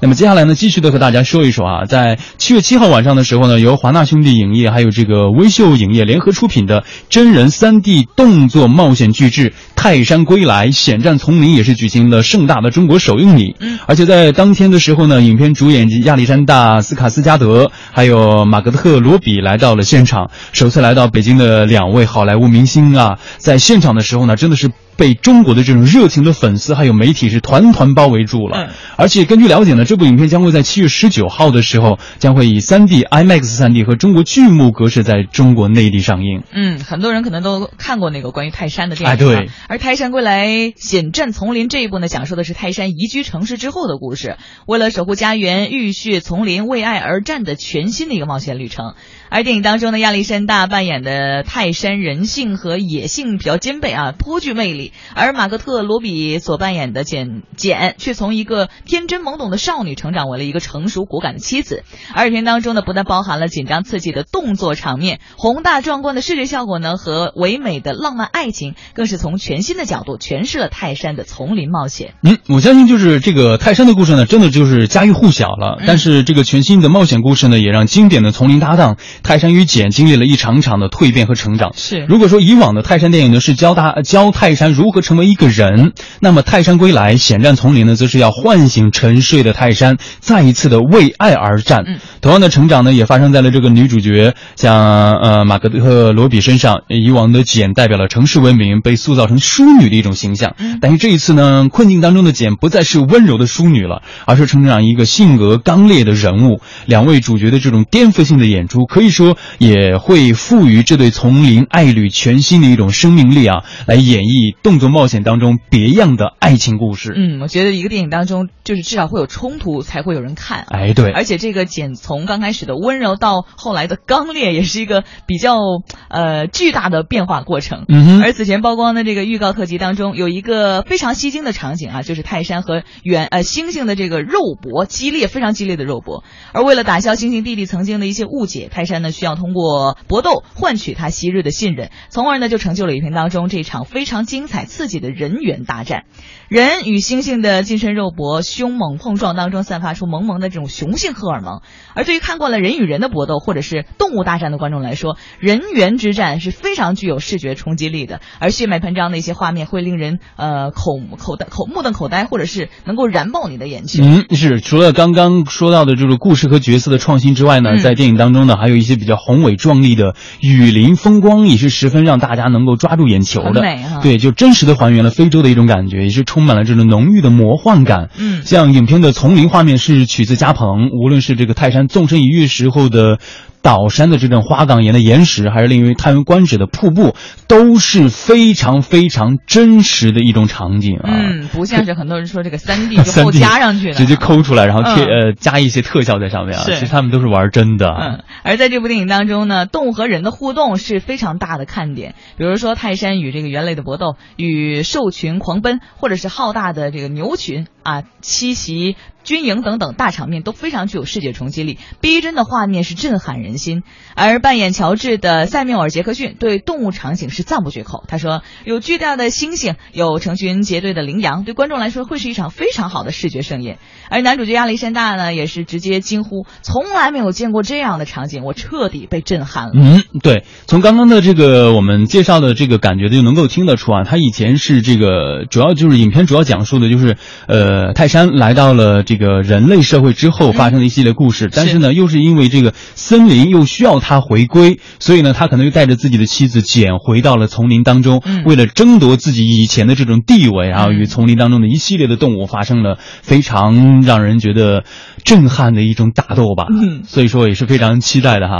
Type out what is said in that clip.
那么接下来呢，继续的和大家说一说啊，在七月七号晚上的时候呢，由华纳兄弟影业还有这个微秀影业联合出品的真人 3D 动作冒险巨制《泰山归来：险战丛林》也是举行了盛大的中国首映礼。嗯，而且在当天的时候呢，影片主演亚历山大·斯卡斯加德还有马格特·罗比来到了现场，首次来到北京的两位好莱坞明星啊，在现场的时候呢，真的是。被中国的这种热情的粉丝还有媒体是团团包围住了，而且根据了解呢，这部影片将会在七月十九号的时候将会以三 D IMAX 三 D 和中国剧目格式在中国内地上映。嗯，很多人可能都看过那个关于泰山的电影。哎，对。而《泰山归来：险战丛林》这一部呢，讲述的是泰山移居城市之后的故事，为了守护家园、浴血丛林、为爱而战的全新的一个冒险旅程。而电影当中呢，亚历山大扮演的泰山人性和野性比较兼备啊，颇具魅力。而马格特·罗比所扮演的简简，却从一个天真懵懂的少女成长为了一个成熟果敢的妻子。而影片当中呢，不但包含了紧张刺激的动作场面、宏大壮观的视觉效果呢，和唯美的浪漫爱情，更是从全新的角度诠释了泰山的丛林冒险。嗯，我相信就是这个泰山的故事呢，真的就是家喻户晓了。但是这个全新的冒险故事呢，也让经典的丛林搭档。泰山与简经历了一场场的蜕变和成长。是，如果说以往的泰山电影呢是教大教泰山如何成为一个人，那么泰山归来险战丛林呢，则是要唤醒沉睡的泰山，再一次的为爱而战。嗯，同样的成长呢，也发生在了这个女主角像呃马格特罗比身上。以往的简代表了城市文明，被塑造成淑女的一种形象。嗯，但是这一次呢，困境当中的简不再是温柔的淑女了，而是成长一个性格刚烈的人物。两位主角的这种颠覆性的演出，可以。说也会赋予这对丛林爱侣全新的一种生命力啊，来演绎动作冒险当中别样的爱情故事。嗯，我觉得一个电影当中，就是至少会有冲突才会有人看。哎，对。而且这个简从刚开始的温柔到后来的刚烈，也是一个比较呃巨大的变化过程。嗯哼。而此前曝光的这个预告特辑当中，有一个非常吸睛的场景啊，就是泰山和原呃猩猩的这个肉搏激烈，非常激烈的肉搏。而为了打消猩猩弟弟曾经的一些误解，泰山。呢，需要通过搏斗换取他昔日的信任，从而呢就成就了影片当中这场非常精彩刺激的人猿大战。人与猩猩的近身肉搏，凶猛碰撞当中散发出萌萌的这种雄性荷尔蒙。而对于看惯了人与人的搏斗或者是动物大战的观众来说，人猿之战是非常具有视觉冲击力的。而血脉喷张的一些画面会令人呃口口呆口目瞪口呆，或者是能够燃爆你的眼球。嗯，是除了刚刚说到的这个故事和角色的创新之外呢，在电影当中呢，还有一些比较宏伟壮丽的雨林风光，也是十分让大家能够抓住眼球的。对，就真实的还原了非洲的一种感觉，也是。充满了这种浓郁的魔幻感，嗯，像影片的丛林画面是取自加蓬，无论是这个泰山纵身一跃时候的。岛山的这种花岗岩的岩石，还是令人叹为观止的瀑布，都是非常非常真实的一种场景啊！嗯，不像是很多人说这个三 D 就后加上去的，直接抠出来，然后贴呃加一些特效在上面啊。其实他们都是玩真的。嗯，而在这部电影当中呢，动物和人的互动是非常大的看点。比如说泰山与这个猿类的搏斗，与兽群狂奔，或者是浩大的这个牛群啊栖息。军营等等大场面都非常具有视觉冲击力，逼真的画面是震撼人心。而扮演乔治的塞缪尔·杰克逊对动物场景是赞不绝口。他说：“有巨大的猩猩，有成群结队的羚羊，对观众来说会是一场非常好的视觉盛宴。”而男主角亚历山大呢，也是直接惊呼：“从来没有见过这样的场景，我彻底被震撼了。”嗯，对，从刚刚的这个我们介绍的这个感觉就能够听得出啊，他以前是这个主要就是影片主要讲述的就是呃泰山来到了这。这个人类社会之后发生的一系列故事，但是呢，又是因为这个森林又需要他回归，所以呢，他可能就带着自己的妻子简回到了丛林当中，为了争夺自己以前的这种地位，然后与丛林当中的一系列的动物发生了非常让人觉得震撼的一种打斗吧。嗯，所以说也是非常期待的哈。